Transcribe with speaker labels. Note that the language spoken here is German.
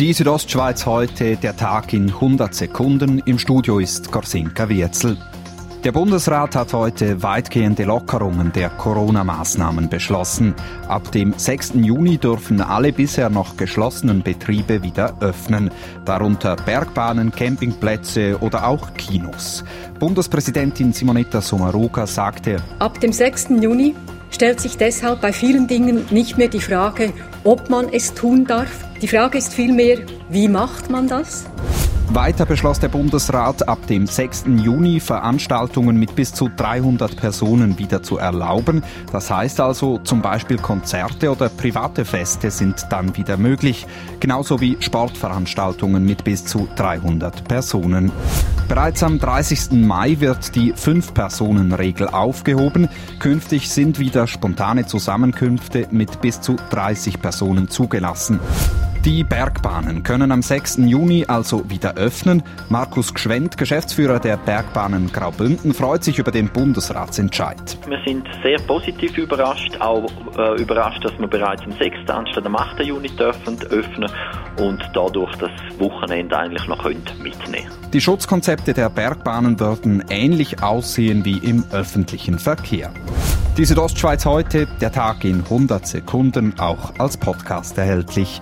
Speaker 1: Die Südostschweiz heute, der Tag in 100 Sekunden. Im Studio ist Gorsinka Wirzel. Der Bundesrat hat heute weitgehende Lockerungen der Corona-Maßnahmen beschlossen. Ab dem 6. Juni dürfen alle bisher noch geschlossenen Betriebe wieder öffnen, darunter Bergbahnen, Campingplätze oder auch Kinos. Bundespräsidentin Simonetta Sommaruga sagte,
Speaker 2: Ab dem 6. Juni stellt sich deshalb bei vielen Dingen nicht mehr die Frage, ob man es tun darf. Die Frage ist vielmehr, wie macht man das?
Speaker 1: Weiter beschloss der Bundesrat, ab dem 6. Juni Veranstaltungen mit bis zu 300 Personen wieder zu erlauben. Das heißt also, zum Beispiel Konzerte oder private Feste sind dann wieder möglich, genauso wie Sportveranstaltungen mit bis zu 300 Personen. Bereits am 30. Mai wird die Fünf-Personen-Regel aufgehoben. Künftig sind wieder spontane Zusammenkünfte mit bis zu 30 Personen zugelassen. Die Bergbahnen können am 6. Juni also wieder öffnen. Markus Gschwendt, Geschäftsführer der Bergbahnen Graubünden, freut sich über den Bundesratsentscheid.
Speaker 3: Wir sind sehr positiv überrascht, auch äh, überrascht, dass wir bereits am 6. anstatt am 8. Juni dürfen öffnen und dadurch das Wochenende eigentlich noch mitnehmen können.
Speaker 1: Die Schutzkonzepte der Bergbahnen würden ähnlich aussehen wie im öffentlichen Verkehr. Die Südostschweiz heute, der Tag in 100 Sekunden, auch als Podcast erhältlich.